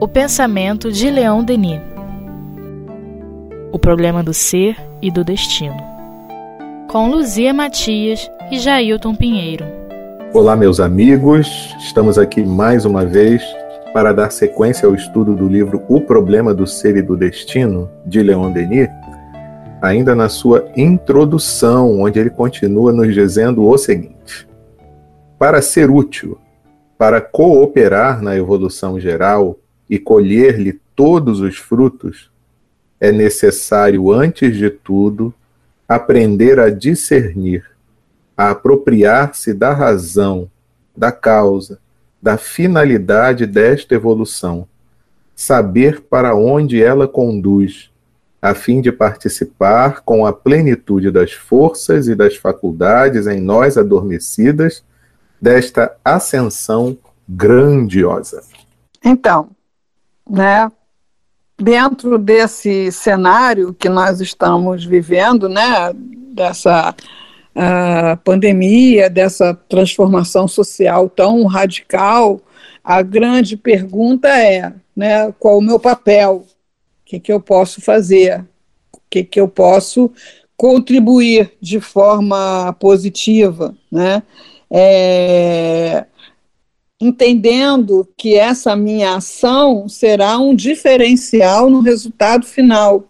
O pensamento de Leão Denis. O problema do ser e do destino. Com Luzia Matias e Jailton Pinheiro. Olá, meus amigos. Estamos aqui mais uma vez para dar sequência ao estudo do livro O Problema do Ser e do Destino, de Leon Denis, ainda na sua introdução, onde ele continua nos dizendo o seguinte: Para ser útil, para cooperar na evolução geral e colher-lhe todos os frutos, é necessário, antes de tudo, aprender a discernir, a apropriar-se da razão, da causa, da finalidade desta evolução, saber para onde ela conduz, a fim de participar com a plenitude das forças e das faculdades em nós adormecidas desta ascensão grandiosa. Então, né, dentro desse cenário que nós estamos vivendo, né, dessa uh, pandemia, dessa transformação social tão radical, a grande pergunta é, né, qual o meu papel? O que, que eu posso fazer? O que, que eu posso contribuir de forma positiva, né? É, entendendo que essa minha ação será um diferencial no resultado final.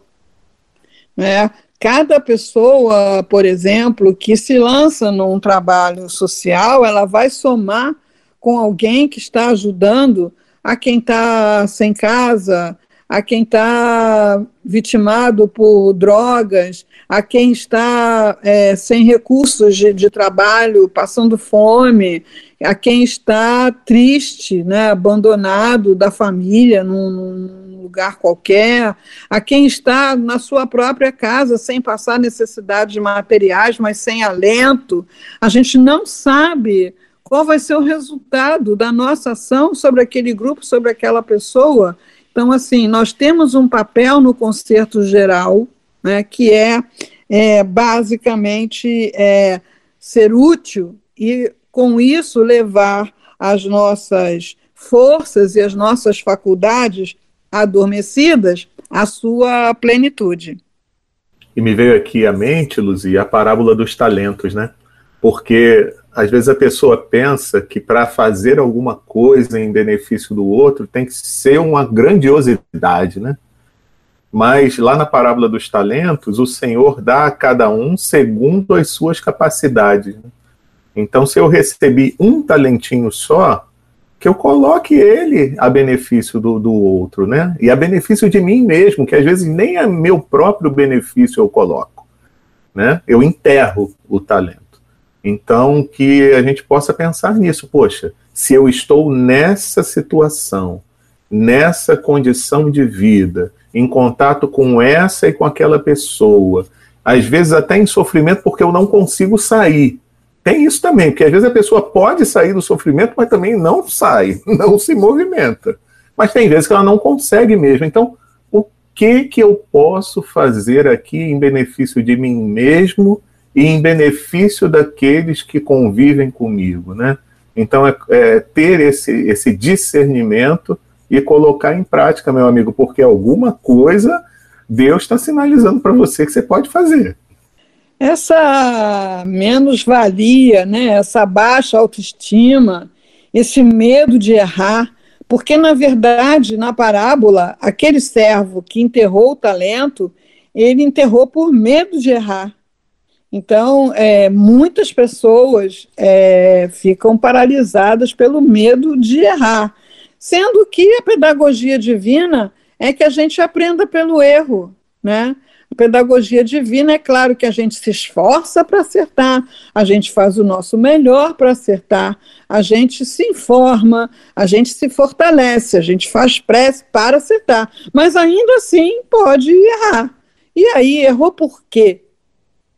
Né? Cada pessoa, por exemplo, que se lança num trabalho social, ela vai somar com alguém que está ajudando a quem está sem casa, a quem está vitimado por drogas, a quem está é, sem recursos de, de, trabalho, passando fome, a quem está triste, né, abandonado da família num, num lugar qualquer, a quem está na sua própria casa sem passar necessidades materiais, mas sem alento. A gente não sabe qual vai ser o resultado da nossa ação sobre aquele grupo, sobre aquela pessoa. Então, assim, nós temos um papel no concerto geral, né, que é, é basicamente é, ser útil e com isso levar as nossas forças e as nossas faculdades adormecidas à sua plenitude. E me veio aqui à mente, Luzia, a parábola dos talentos, né? Porque às vezes a pessoa pensa que para fazer alguma coisa em benefício do outro tem que ser uma grandiosidade, né? Mas lá na parábola dos talentos, o Senhor dá a cada um segundo as suas capacidades. Né? Então, se eu recebi um talentinho só, que eu coloque ele a benefício do, do outro, né? E a benefício de mim mesmo, que às vezes nem a meu próprio benefício eu coloco, né? Eu enterro o talento. Então, que a gente possa pensar nisso, poxa, se eu estou nessa situação, nessa condição de vida, em contato com essa e com aquela pessoa, às vezes até em sofrimento porque eu não consigo sair, tem isso também, porque às vezes a pessoa pode sair do sofrimento, mas também não sai, não se movimenta. Mas tem vezes que ela não consegue mesmo. Então, o que que eu posso fazer aqui em benefício de mim mesmo e em benefício daqueles que convivem comigo, né? Então, é, é ter esse, esse discernimento e colocar em prática, meu amigo, porque alguma coisa Deus está sinalizando para você que você pode fazer essa menos-valia, né, essa baixa autoestima, esse medo de errar, porque, na verdade, na parábola, aquele servo que enterrou o talento, ele enterrou por medo de errar. Então, é, muitas pessoas é, ficam paralisadas pelo medo de errar, sendo que a pedagogia divina é que a gente aprenda pelo erro, né? pedagogia divina, é claro que a gente se esforça para acertar, a gente faz o nosso melhor para acertar, a gente se informa, a gente se fortalece, a gente faz prece para acertar, mas ainda assim pode errar. E aí, errou por quê?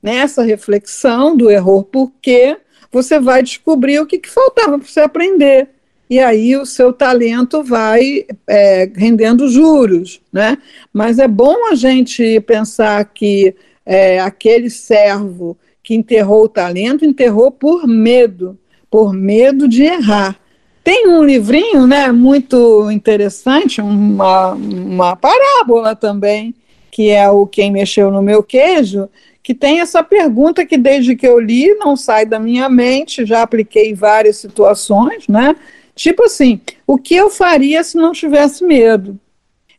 Nessa reflexão do error por quê, você vai descobrir o que, que faltava para você aprender e aí o seu talento vai é, rendendo juros, né? Mas é bom a gente pensar que é, aquele servo que enterrou o talento enterrou por medo, por medo de errar. Tem um livrinho né, muito interessante, uma, uma parábola também, que é o Quem Mexeu no Meu Queijo, que tem essa pergunta que desde que eu li não sai da minha mente, já apliquei em várias situações, né? Tipo assim, o que eu faria se não tivesse medo?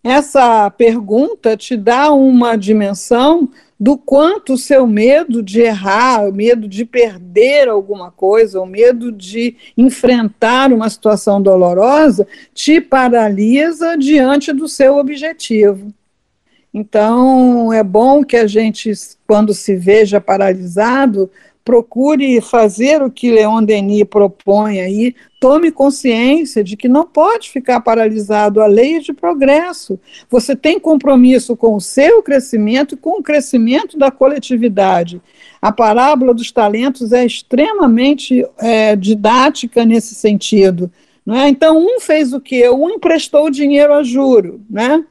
Essa pergunta te dá uma dimensão do quanto o seu medo de errar, o medo de perder alguma coisa, o medo de enfrentar uma situação dolorosa, te paralisa diante do seu objetivo. Então, é bom que a gente, quando se veja paralisado, procure fazer o que Leon Denis propõe aí, tome consciência de que não pode ficar paralisado, a lei é de progresso. Você tem compromisso com o seu crescimento e com o crescimento da coletividade. A parábola dos talentos é extremamente é, didática nesse sentido. Não é? Então, um fez o quê? Um emprestou dinheiro a juro, né?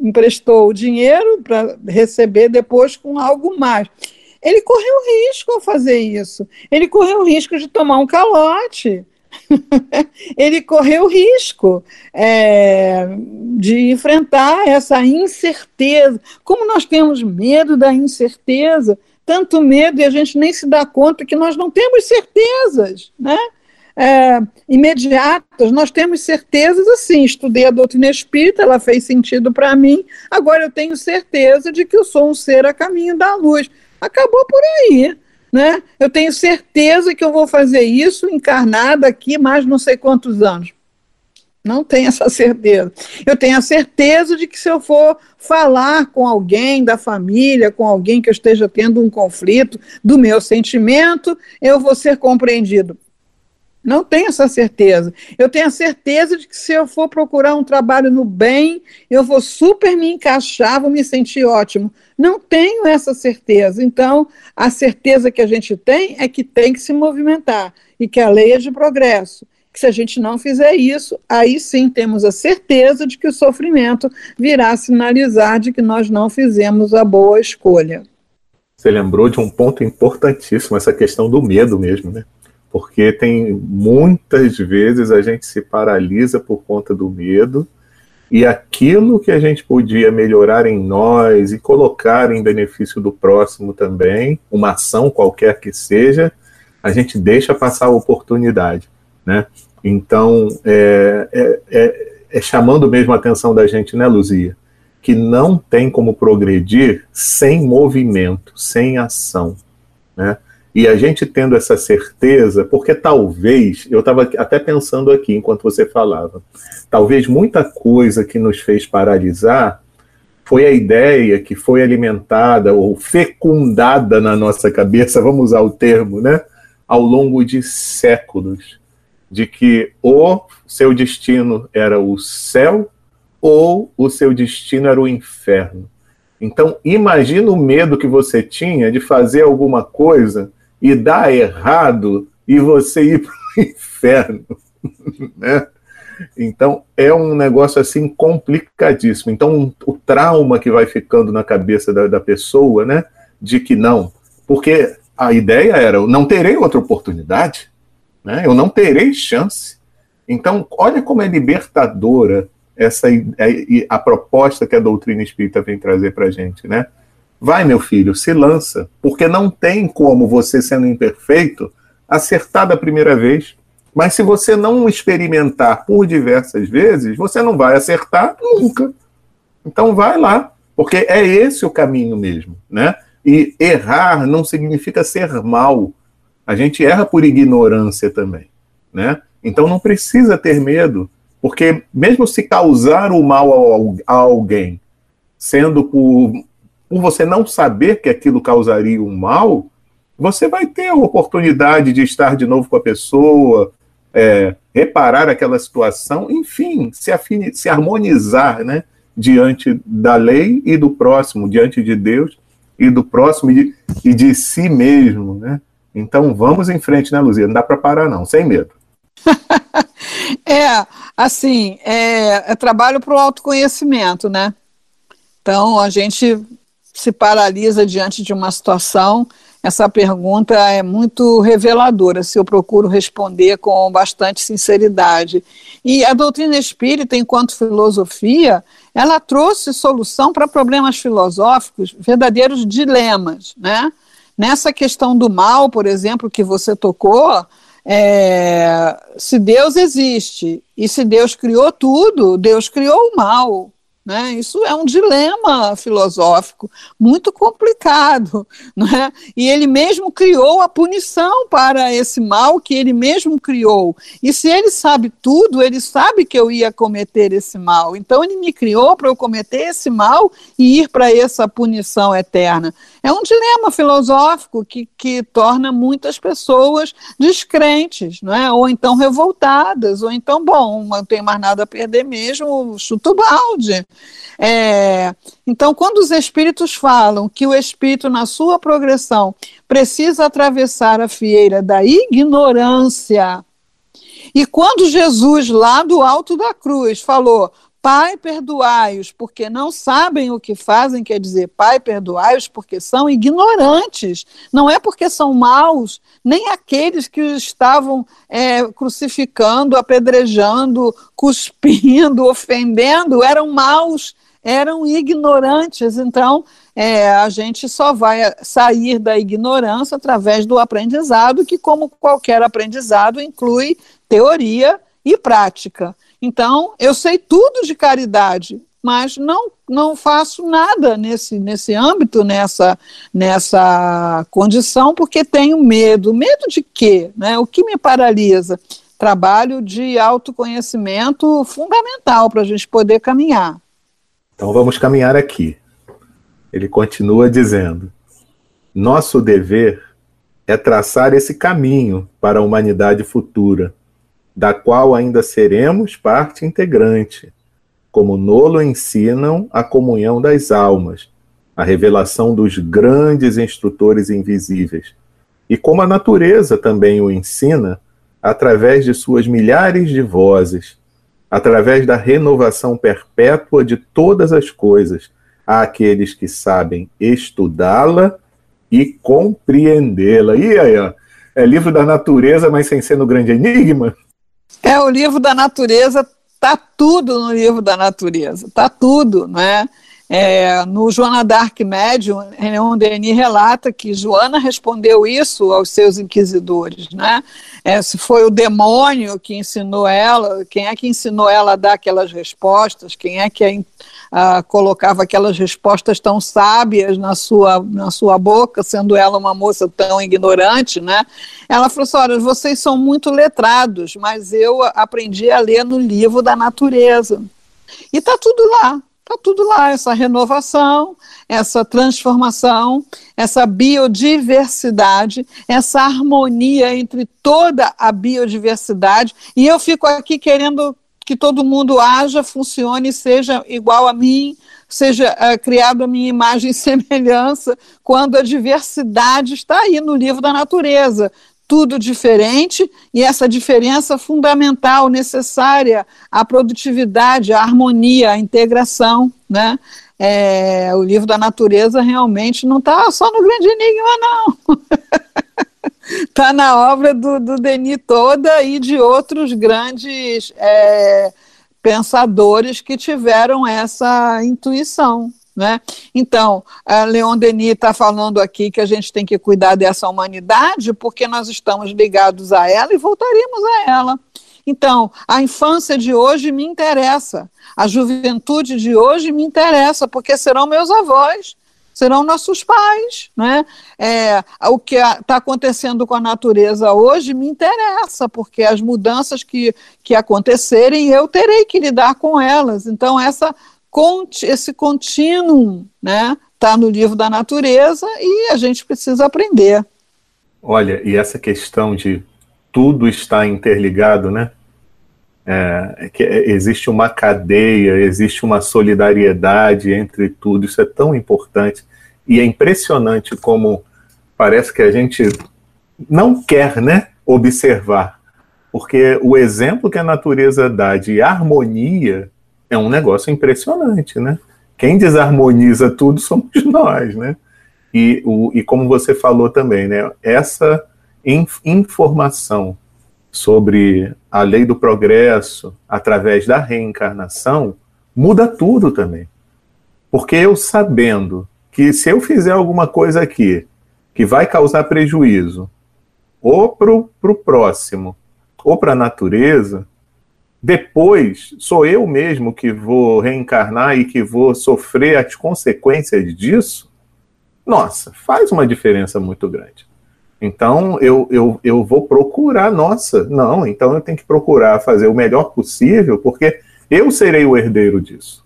Emprestou o dinheiro para receber depois com algo mais. Ele correu risco ao fazer isso. Ele correu risco de tomar um calote. ele correu risco é, de enfrentar essa incerteza. Como nós temos medo da incerteza, tanto medo e a gente nem se dá conta que nós não temos certezas, né? É, imediatas, nós temos certezas assim. Estudei a doutrina espírita, ela fez sentido para mim. Agora eu tenho certeza de que eu sou um ser a caminho da luz. Acabou por aí. Né? Eu tenho certeza que eu vou fazer isso encarnada aqui mais não sei quantos anos. Não tenho essa certeza. Eu tenho a certeza de que se eu for falar com alguém da família, com alguém que eu esteja tendo um conflito do meu sentimento, eu vou ser compreendido. Não tenho essa certeza. Eu tenho a certeza de que se eu for procurar um trabalho no bem, eu vou super me encaixar, vou me sentir ótimo. Não tenho essa certeza. Então, a certeza que a gente tem é que tem que se movimentar e que a lei é de progresso. Que se a gente não fizer isso, aí sim temos a certeza de que o sofrimento virá sinalizar de que nós não fizemos a boa escolha. Você lembrou de um ponto importantíssimo, essa questão do medo mesmo, né? Porque tem muitas vezes a gente se paralisa por conta do medo e aquilo que a gente podia melhorar em nós e colocar em benefício do próximo também, uma ação qualquer que seja, a gente deixa passar a oportunidade, né? Então, é, é, é, é chamando mesmo a atenção da gente, né, Luzia? Que não tem como progredir sem movimento, sem ação, né? E a gente tendo essa certeza, porque talvez, eu estava até pensando aqui enquanto você falava, talvez muita coisa que nos fez paralisar foi a ideia que foi alimentada ou fecundada na nossa cabeça, vamos usar o termo, né? Ao longo de séculos, de que o seu destino era o céu ou o seu destino era o inferno. Então, imagina o medo que você tinha de fazer alguma coisa e dar errado e você ir para o inferno. né? Então é um negócio assim complicadíssimo. Então o trauma que vai ficando na cabeça da, da pessoa, né, de que não, porque a ideia era eu não terei outra oportunidade, né? Eu não terei chance. Então olha como é libertadora essa a proposta que a doutrina espírita vem trazer para gente, né? Vai, meu filho, se lança, porque não tem como você, sendo imperfeito, acertar da primeira vez. Mas se você não experimentar por diversas vezes, você não vai acertar nunca. Então vai lá, porque é esse o caminho mesmo, né? E errar não significa ser mal. A gente erra por ignorância também, né? Então não precisa ter medo, porque mesmo se causar o mal a alguém, sendo por por você não saber que aquilo causaria um mal, você vai ter a oportunidade de estar de novo com a pessoa, é, reparar aquela situação, enfim, se, se harmonizar né, diante da lei e do próximo, diante de Deus e do próximo e de, e de si mesmo. Né? Então vamos em frente, né, Luzia? Não dá para parar, não, sem medo. é, assim, é, é trabalho para o autoconhecimento, né? Então a gente se paralisa diante de uma situação essa pergunta é muito reveladora, se eu procuro responder com bastante sinceridade. E a doutrina espírita, enquanto filosofia, ela trouxe solução para problemas filosóficos, verdadeiros dilemas, né? Nessa questão do mal, por exemplo, que você tocou, é, se Deus existe e se Deus criou tudo, Deus criou o mal. Né? Isso é um dilema filosófico muito complicado. Né? E ele mesmo criou a punição para esse mal que ele mesmo criou. E se ele sabe tudo, ele sabe que eu ia cometer esse mal. Então ele me criou para eu cometer esse mal e ir para essa punição eterna. É um dilema filosófico que, que torna muitas pessoas descrentes, não é? ou então revoltadas, ou então, bom, não tem mais nada a perder mesmo, chuto balde. É, então, quando os espíritos falam que o espírito, na sua progressão, precisa atravessar a fieira da ignorância, e quando Jesus, lá do alto da cruz, falou: Pai, perdoai-os, porque não sabem o que fazem, quer dizer, Pai, perdoai-os, porque são ignorantes. Não é porque são maus, nem aqueles que estavam é, crucificando, apedrejando, cuspindo, ofendendo, eram maus eram ignorantes. Então, é, a gente só vai sair da ignorância através do aprendizado, que, como qualquer aprendizado, inclui teoria e prática. Então, eu sei tudo de caridade, mas não, não faço nada nesse, nesse âmbito, nessa, nessa condição, porque tenho medo. Medo de quê? Né? O que me paralisa? Trabalho de autoconhecimento fundamental para a gente poder caminhar. Então vamos caminhar aqui. Ele continua dizendo: Nosso dever é traçar esse caminho para a humanidade futura, da qual ainda seremos parte integrante, como nolo ensinam a comunhão das almas, a revelação dos grandes instrutores invisíveis, e como a natureza também o ensina através de suas milhares de vozes, através da renovação perpétua de todas as coisas, àqueles que sabem estudá-la e compreendê-la. E aí, ó, é livro da natureza, mas sem ser no grande enigma? É o livro da natureza, tá tudo no livro da natureza, tá tudo, não é? No Joana Dark Medium, Leon Denis relata que Joana respondeu isso aos seus inquisidores, né? É, se foi o demônio que ensinou ela, quem é que ensinou ela a dar aquelas respostas, quem é que a, a, colocava aquelas respostas tão sábias na sua, na sua boca, sendo ela uma moça tão ignorante, né? Ela falou assim, olha, vocês são muito letrados, mas eu aprendi a ler no livro da natureza. E está tudo lá, Está tudo lá, essa renovação, essa transformação, essa biodiversidade, essa harmonia entre toda a biodiversidade. E eu fico aqui querendo que todo mundo haja, funcione, seja igual a mim, seja uh, criado a minha imagem e semelhança, quando a diversidade está aí no livro da natureza tudo diferente e essa diferença fundamental, necessária à produtividade, à harmonia, à integração, né? É, o livro da natureza realmente não está só no Grande Enigma, não. Está na obra do, do Denis toda e de outros grandes é, pensadores que tiveram essa intuição. Né? Então, a Leon Denis está falando aqui que a gente tem que cuidar dessa humanidade porque nós estamos ligados a ela e voltaremos a ela. Então, a infância de hoje me interessa, a juventude de hoje me interessa, porque serão meus avós, serão nossos pais. Né? É, o que está acontecendo com a natureza hoje me interessa, porque as mudanças que, que acontecerem, eu terei que lidar com elas. Então, essa esse contínuo, né? Está no livro da natureza e a gente precisa aprender. Olha, e essa questão de tudo está interligado, né? É, é que existe uma cadeia, existe uma solidariedade entre tudo, isso é tão importante. E é impressionante como parece que a gente não quer né, observar, porque o exemplo que a natureza dá de harmonia é um negócio impressionante, né? Quem desarmoniza tudo somos nós, né? E, o, e como você falou também, né, essa inf informação sobre a lei do progresso através da reencarnação muda tudo também. Porque eu sabendo que se eu fizer alguma coisa aqui que vai causar prejuízo, ou para o próximo, ou para a natureza, depois sou eu mesmo que vou reencarnar e que vou sofrer as consequências disso, nossa, faz uma diferença muito grande. Então eu, eu, eu vou procurar, nossa, não, então eu tenho que procurar fazer o melhor possível, porque eu serei o herdeiro disso.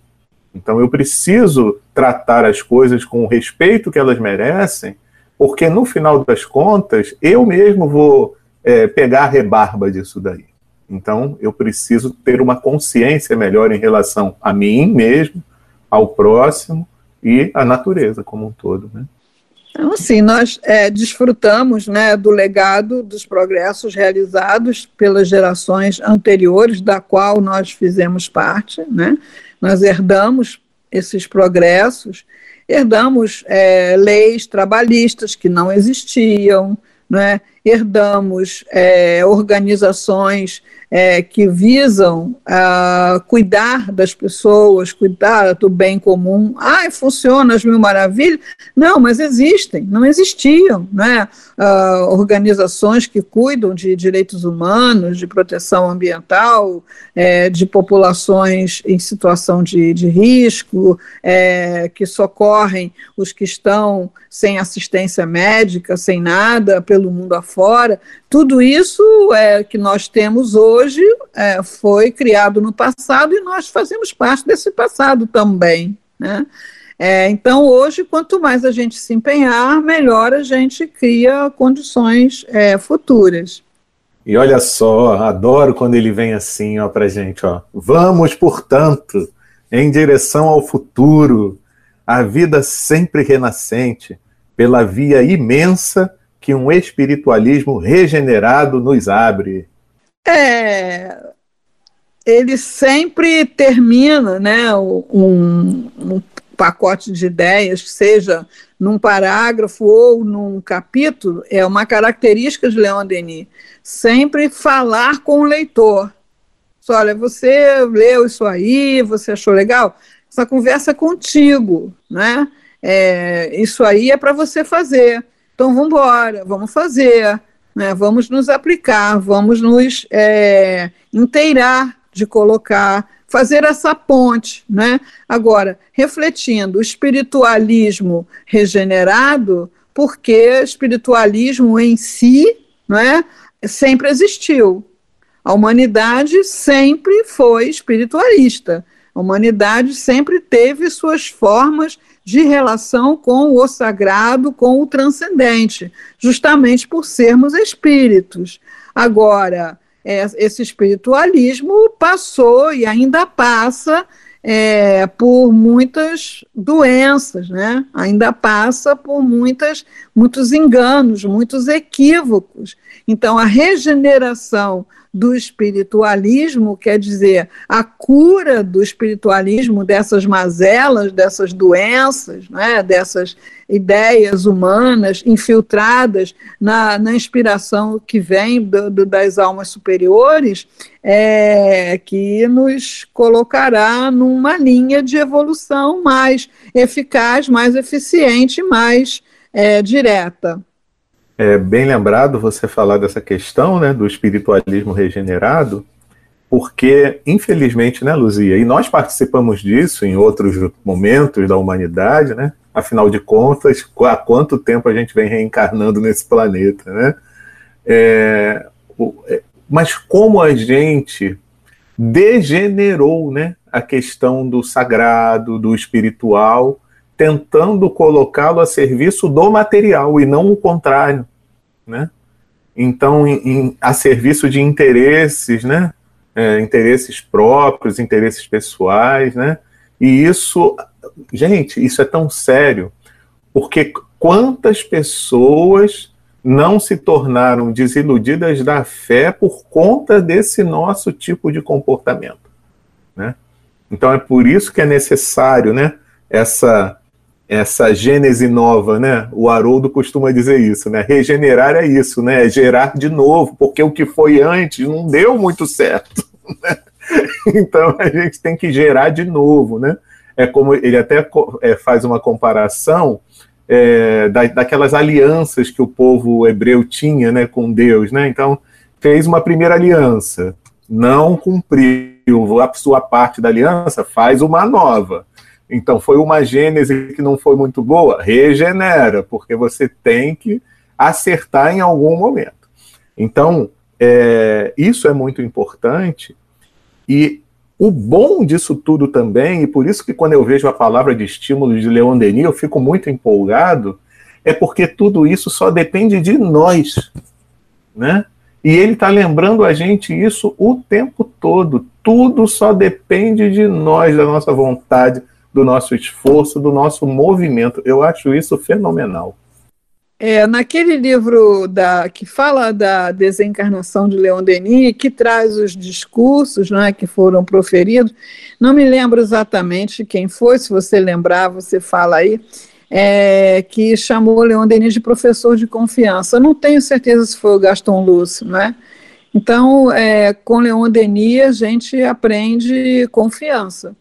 Então eu preciso tratar as coisas com o respeito que elas merecem, porque no final das contas eu mesmo vou é, pegar a rebarba disso daí. Então, eu preciso ter uma consciência melhor em relação a mim mesmo, ao próximo e à natureza como um todo. Né? Então, assim, nós é, desfrutamos né, do legado dos progressos realizados pelas gerações anteriores, da qual nós fizemos parte. Né? Nós herdamos esses progressos, herdamos é, leis trabalhistas que não existiam, né? herdamos é, organizações é, que visam uh, cuidar das pessoas, cuidar do bem comum. Ah, funciona as mil maravilhas? Não, mas existem, não existiam, né? Organizações que cuidam de direitos humanos, de proteção ambiental, é, de populações em situação de, de risco, é, que socorrem os que estão sem assistência médica, sem nada, pelo mundo afora. Tudo isso é, que nós temos hoje é, foi criado no passado e nós fazemos parte desse passado também. Né? É, então, hoje, quanto mais a gente se empenhar, melhor a gente cria condições é, futuras. E olha só, adoro quando ele vem assim ó, para gente. Ó. Vamos, portanto, em direção ao futuro, a vida sempre renascente, pela via imensa que um espiritualismo regenerado nos abre? É, ele sempre termina né, um, um pacote de ideias, seja num parágrafo ou num capítulo, é uma característica de Leon Denis. Sempre falar com o leitor. Olha, você leu isso aí, você achou legal? Essa conversa é contigo, né? É, isso aí é para você fazer. Então, vamos embora, vamos fazer, né? vamos nos aplicar, vamos nos é, inteirar de colocar, fazer essa ponte. Né? Agora, refletindo, o espiritualismo regenerado, porque espiritualismo em si né, sempre existiu. A humanidade sempre foi espiritualista. A humanidade sempre teve suas formas de relação com o sagrado, com o transcendente, justamente por sermos espíritos. Agora, é, esse espiritualismo passou e ainda passa é, por muitas doenças, né? ainda passa por muitas, muitos enganos, muitos equívocos. Então, a regeneração do espiritualismo, quer dizer, a cura do espiritualismo dessas mazelas, dessas doenças, né, dessas ideias humanas infiltradas na, na inspiração que vem do, do, das almas superiores, é, que nos colocará numa linha de evolução mais eficaz, mais eficiente, mais é, direta. É bem lembrado você falar dessa questão né, do espiritualismo regenerado, porque, infelizmente, né, Luzia, e nós participamos disso em outros momentos da humanidade, né? Afinal de contas, há quanto tempo a gente vem reencarnando nesse planeta, né? É, é, mas como a gente degenerou, né, a questão do sagrado, do espiritual, tentando colocá-lo a serviço do material e não o contrário né? Então, em, em, a serviço de interesses, né? É, interesses próprios, interesses pessoais, né? E isso, gente, isso é tão sério, porque quantas pessoas não se tornaram desiludidas da fé por conta desse nosso tipo de comportamento, né? Então é por isso que é necessário, né? Essa essa gênese nova, né? O Haroldo costuma dizer isso, né? Regenerar é isso, né? É gerar de novo, porque o que foi antes não deu muito certo. Né? Então a gente tem que gerar de novo, né? É como ele até é, faz uma comparação é, da, daquelas alianças que o povo hebreu tinha, né, com Deus, né? Então fez uma primeira aliança, não cumpriu a sua parte da aliança, faz uma nova. Então, foi uma gênese que não foi muito boa, regenera, porque você tem que acertar em algum momento. Então, é, isso é muito importante. E o bom disso tudo também, e por isso que quando eu vejo a palavra de estímulo de Leon Denis, eu fico muito empolgado, é porque tudo isso só depende de nós, né? E ele está lembrando a gente isso o tempo todo. Tudo só depende de nós, da nossa vontade, do nosso esforço, do nosso movimento. Eu acho isso fenomenal. É, naquele livro da, que fala da desencarnação de Leon Denis, que traz os discursos né, que foram proferidos, não me lembro exatamente quem foi, se você lembrar, você fala aí, é, que chamou Leon Denis de professor de confiança. Eu não tenho certeza se foi o Gaston Lúcio, né? Então, é, com Leon Denis, a gente aprende confiança.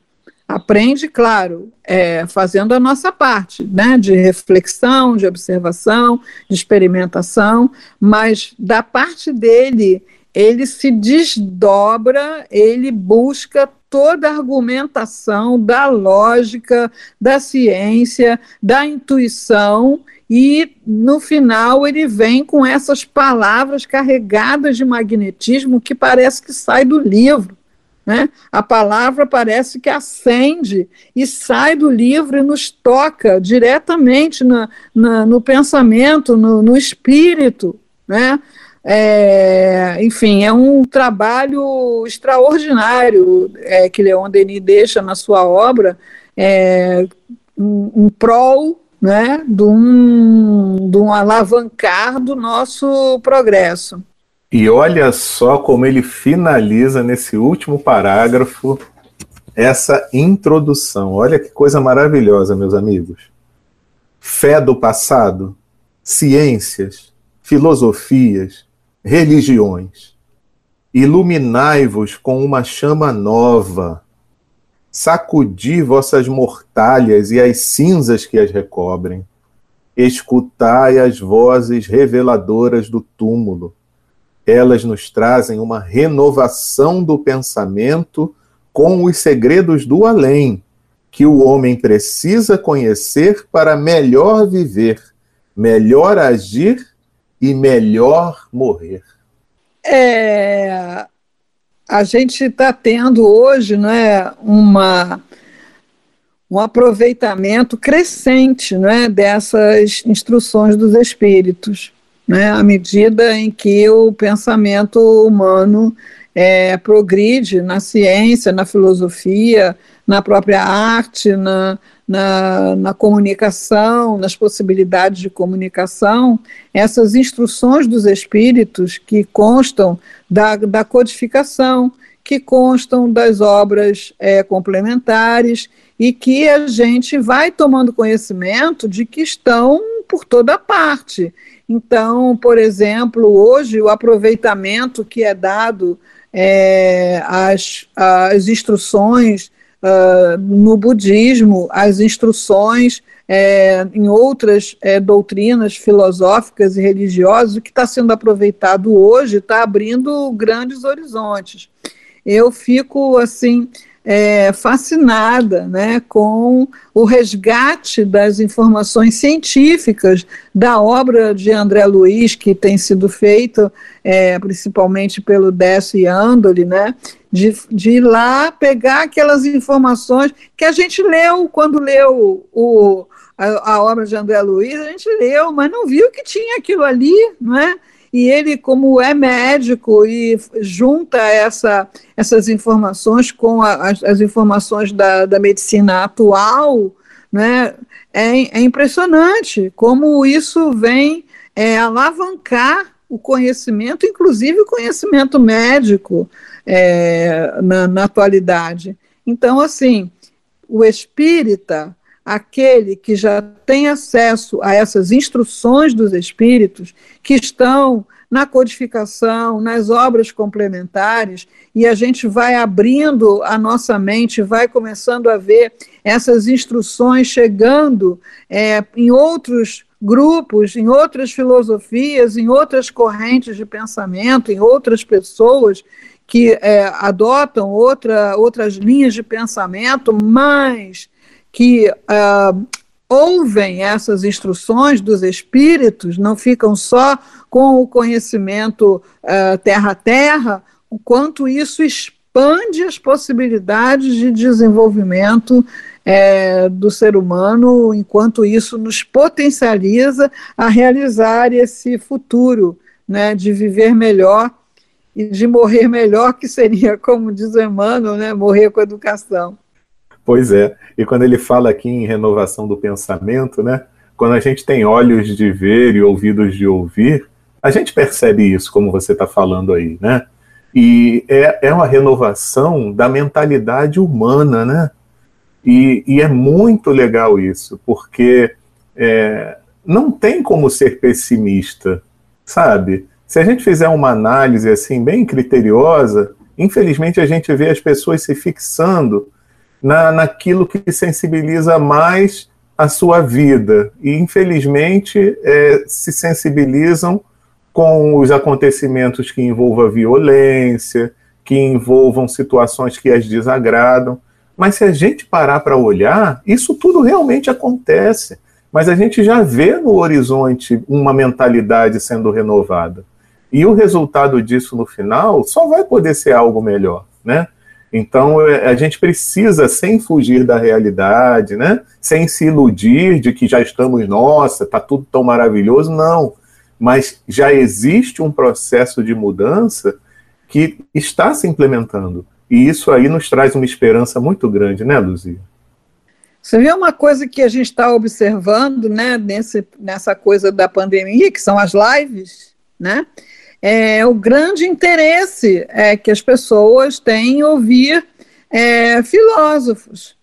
Aprende, claro, é, fazendo a nossa parte, né, de reflexão, de observação, de experimentação, mas da parte dele, ele se desdobra, ele busca toda a argumentação da lógica, da ciência, da intuição, e no final ele vem com essas palavras carregadas de magnetismo que parece que sai do livro. Né? A palavra parece que acende e sai do livro e nos toca diretamente na, na, no pensamento, no, no espírito. Né? É, enfim, é um trabalho extraordinário é, que Leon Denis deixa na sua obra é, um, um prol né, de, um, de um alavancar do nosso progresso. E olha só como ele finaliza nesse último parágrafo essa introdução. Olha que coisa maravilhosa, meus amigos. Fé do passado, ciências, filosofias, religiões. Iluminai-vos com uma chama nova. Sacudi vossas mortalhas e as cinzas que as recobrem. Escutai as vozes reveladoras do túmulo. Elas nos trazem uma renovação do pensamento com os segredos do além, que o homem precisa conhecer para melhor viver, melhor agir e melhor morrer? É, a gente está tendo hoje né, uma, um aproveitamento crescente né, dessas instruções dos espíritos, né, à medida em que o pensamento humano é, progride na ciência, na filosofia, na própria arte, na, na, na comunicação, nas possibilidades de comunicação, essas instruções dos espíritos que constam da, da codificação, que constam das obras é, complementares e que a gente vai tomando conhecimento de que estão por toda parte. Então, por exemplo, hoje o aproveitamento que é dado é, às, às instruções uh, no budismo, as instruções é, em outras é, doutrinas filosóficas e religiosas, o que está sendo aproveitado hoje está abrindo grandes horizontes. Eu fico assim é, fascinada né, com o resgate das informações científicas da obra de André Luiz, que tem sido feita é, principalmente pelo Décio Andoli, né, de, de ir lá pegar aquelas informações que a gente leu quando leu o, a, a obra de André Luiz, a gente leu, mas não viu que tinha aquilo ali, não é? E ele, como é médico e junta essa, essas informações com a, as, as, informações da, da medicina atual, né, é, é impressionante como isso vem é, alavancar o conhecimento, inclusive o conhecimento médico é, na, na atualidade. Então, assim, o espírita aquele que já tem acesso a essas instruções dos espíritos que estão na codificação, nas obras complementares, e a gente vai abrindo a nossa mente, vai começando a ver essas instruções chegando é, em outros grupos, em outras filosofias, em outras correntes de pensamento, em outras pessoas que é, adotam outra, outras linhas de pensamento, mas que uh, ouvem essas instruções dos espíritos, não ficam só com o conhecimento uh, terra a terra, o quanto isso expande as possibilidades de desenvolvimento é, do ser humano, enquanto isso nos potencializa a realizar esse futuro, né, de viver melhor e de morrer melhor, que seria, como diz Emmanuel, né, morrer com educação. Pois é, e quando ele fala aqui em renovação do pensamento, né, quando a gente tem olhos de ver e ouvidos de ouvir, a gente percebe isso, como você está falando aí, né? E é, é uma renovação da mentalidade humana, né? E, e é muito legal isso, porque é, não tem como ser pessimista, sabe? Se a gente fizer uma análise assim bem criteriosa, infelizmente a gente vê as pessoas se fixando na, naquilo que sensibiliza mais a sua vida e infelizmente é, se sensibilizam com os acontecimentos que envolvam violência, que envolvam situações que as desagradam. Mas se a gente parar para olhar, isso tudo realmente acontece. Mas a gente já vê no horizonte uma mentalidade sendo renovada. E o resultado disso no final só vai poder ser algo melhor, né? Então é, a gente precisa, sem fugir da realidade, né? Sem se iludir de que já estamos, nossa, tá tudo tão maravilhoso, não. Mas já existe um processo de mudança que está se implementando. E isso aí nos traz uma esperança muito grande, né, Luzia? Você vê uma coisa que a gente está observando, né, nesse, nessa coisa da pandemia, que são as lives, né? É, o grande interesse é que as pessoas têm em ouvir é, filósofos.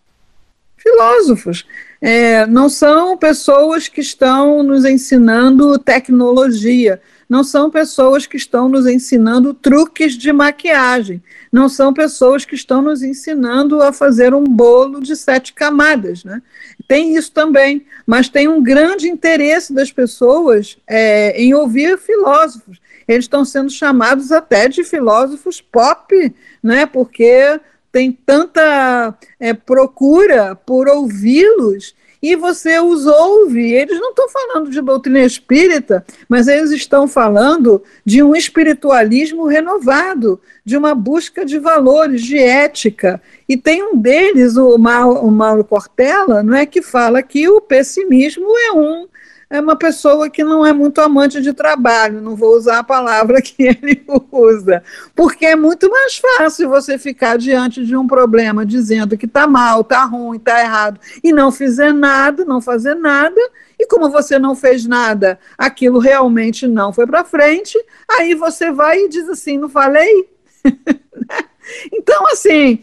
Filósofos. É, não são pessoas que estão nos ensinando tecnologia, não são pessoas que estão nos ensinando truques de maquiagem, não são pessoas que estão nos ensinando a fazer um bolo de sete camadas. Né? Tem isso também, mas tem um grande interesse das pessoas é, em ouvir filósofos eles estão sendo chamados até de filósofos pop, né? Porque tem tanta é, procura por ouvi-los e você os ouve. Eles não estão falando de doutrina espírita, mas eles estão falando de um espiritualismo renovado, de uma busca de valores, de ética. E tem um deles, o Mauro, Cortella, não é que fala que o pessimismo é um é uma pessoa que não é muito amante de trabalho, não vou usar a palavra que ele usa, porque é muito mais fácil você ficar diante de um problema dizendo que está mal, está ruim, está errado, e não fizer nada, não fazer nada, e como você não fez nada, aquilo realmente não foi para frente, aí você vai e diz assim: não falei? então, assim,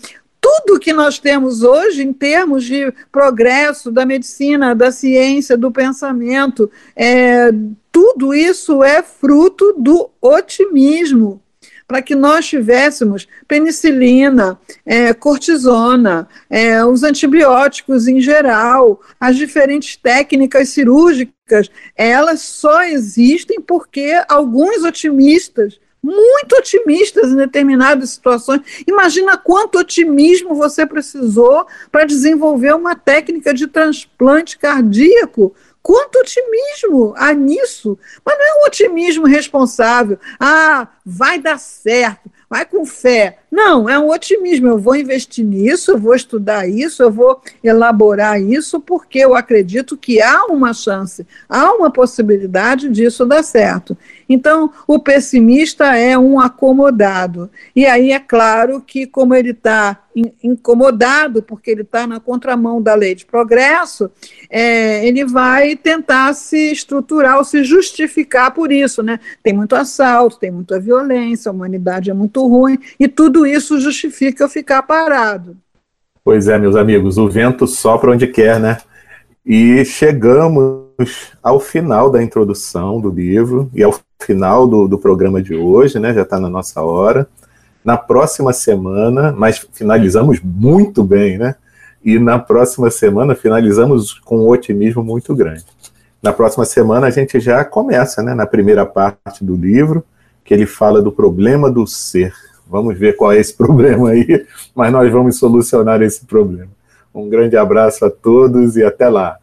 tudo que nós temos hoje em termos de progresso da medicina, da ciência, do pensamento, é, tudo isso é fruto do otimismo. Para que nós tivéssemos penicilina, é, cortisona, é, os antibióticos em geral, as diferentes técnicas cirúrgicas, elas só existem porque alguns otimistas muito otimistas em determinadas situações. Imagina quanto otimismo você precisou para desenvolver uma técnica de transplante cardíaco. Quanto otimismo há nisso? Mas não é um otimismo responsável. Ah, vai dar certo vai com fé. Não, é um otimismo. Eu vou investir nisso, eu vou estudar isso, eu vou elaborar isso, porque eu acredito que há uma chance, há uma possibilidade disso dar certo. Então, o pessimista é um acomodado. E aí é claro que, como ele está incomodado, porque ele está na contramão da lei de progresso, é, ele vai tentar se estruturar ou se justificar por isso. Né? Tem muito assalto, tem muita violência, a humanidade é muito ruim, e tudo isso justifica eu ficar parado. Pois é, meus amigos, o vento sopra onde quer, né? E chegamos ao final da introdução do livro e ao final do, do programa de hoje, né? Já está na nossa hora. Na próxima semana, mas finalizamos muito bem, né? E na próxima semana finalizamos com um otimismo muito grande. Na próxima semana a gente já começa, né? Na primeira parte do livro, que ele fala do problema do ser. Vamos ver qual é esse problema aí, mas nós vamos solucionar esse problema. Um grande abraço a todos e até lá.